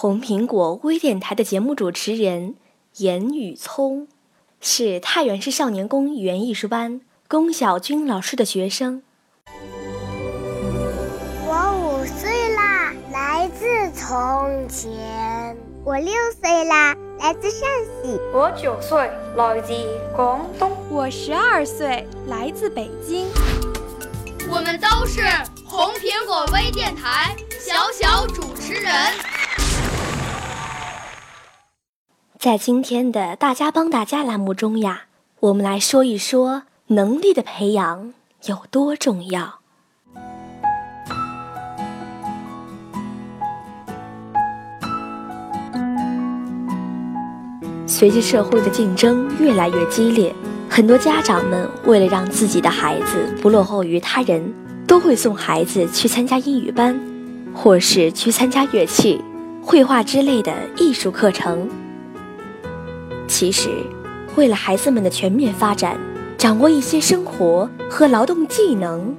红苹果微电台的节目主持人严雨聪，是太原市少年宫语言艺术班龚小军老师的学生。我五岁啦，来自从前；我六岁啦，来自陕西；我九岁，来自广东；我十二岁，来自北京。我们都是红苹果微电台小小主持人。在今天的“大家帮大家”栏目中呀，我们来说一说能力的培养有多重要。随着社会的竞争越来越激烈。很多家长们为了让自己的孩子不落后于他人，都会送孩子去参加英语班，或是去参加乐器、绘画之类的艺术课程。其实，为了孩子们的全面发展，掌握一些生活和劳动技能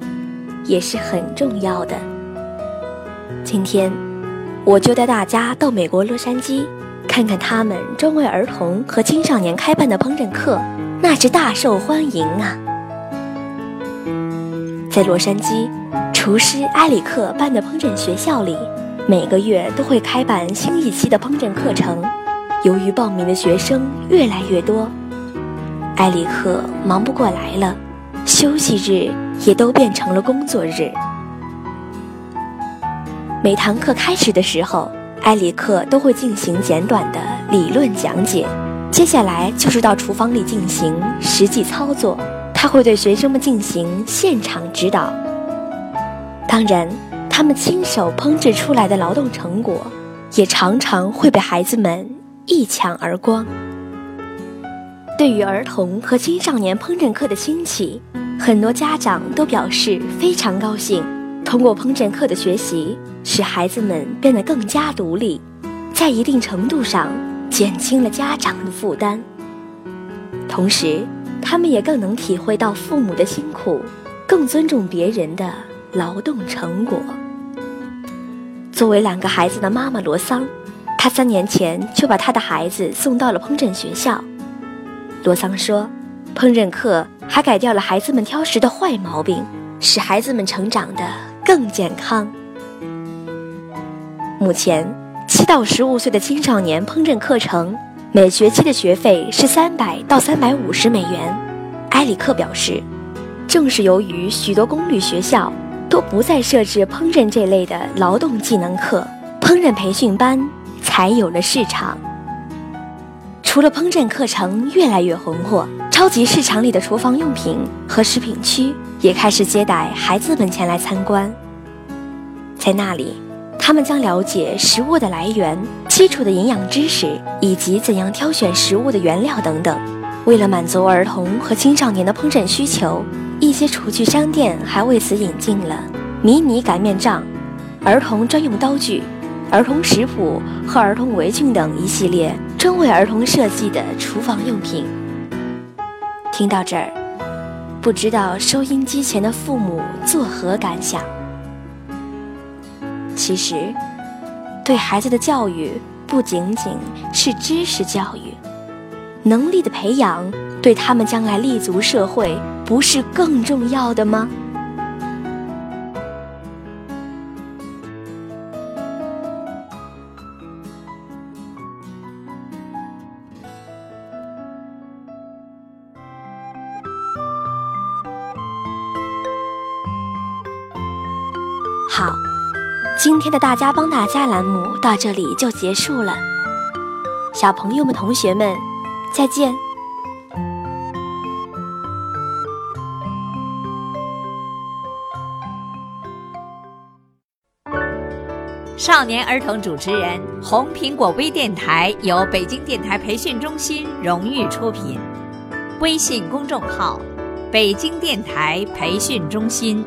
也是很重要的。今天，我就带大家到美国洛杉矶，看看他们专为儿童和青少年开办的烹饪课。那是大受欢迎啊！在洛杉矶，厨师埃里克办的烹饪学校里，每个月都会开办新一期的烹饪课程。由于报名的学生越来越多，埃里克忙不过来了，休息日也都变成了工作日。每堂课开始的时候，埃里克都会进行简短的理论讲解。接下来就是到厨房里进行实际操作，他会对学生们进行现场指导。当然，他们亲手烹制出来的劳动成果，也常常会被孩子们一抢而光。对于儿童和青少年烹饪课的兴起，很多家长都表示非常高兴。通过烹饪课的学习，使孩子们变得更加独立，在一定程度上。减轻了家长的负担，同时，他们也更能体会到父母的辛苦，更尊重别人的劳动成果。作为两个孩子的妈妈罗桑，他三年前就把他的孩子送到了烹饪学校。罗桑说：“烹饪课还改掉了孩子们挑食的坏毛病，使孩子们成长得更健康。”目前。七到十五岁的青少年烹饪课程，每学期的学费是三百到三百五十美元。埃里克表示，正是由于许多公立学校都不再设置烹饪这类的劳动技能课，烹饪培训班才有了市场。除了烹饪课程越来越红火，超级市场里的厨房用品和食品区也开始接待孩子们前来参观，在那里。他们将了解食物的来源、基础的营养知识以及怎样挑选食物的原料等等。为了满足儿童和青少年的烹饪需求，一些厨具商店还为此引进了迷你擀面杖、儿童专用刀具、儿童食谱和儿童围裙等一系列专为儿童设计的厨房用品。听到这儿，不知道收音机前的父母作何感想？其实，对孩子的教育不仅仅是知识教育，能力的培养对他们将来立足社会不是更重要的吗？好，今天的大家帮大家栏目到这里就结束了，小朋友们、同学们，再见。少年儿童主持人，红苹果微电台由北京电台培训中心荣誉出品，微信公众号：北京电台培训中心。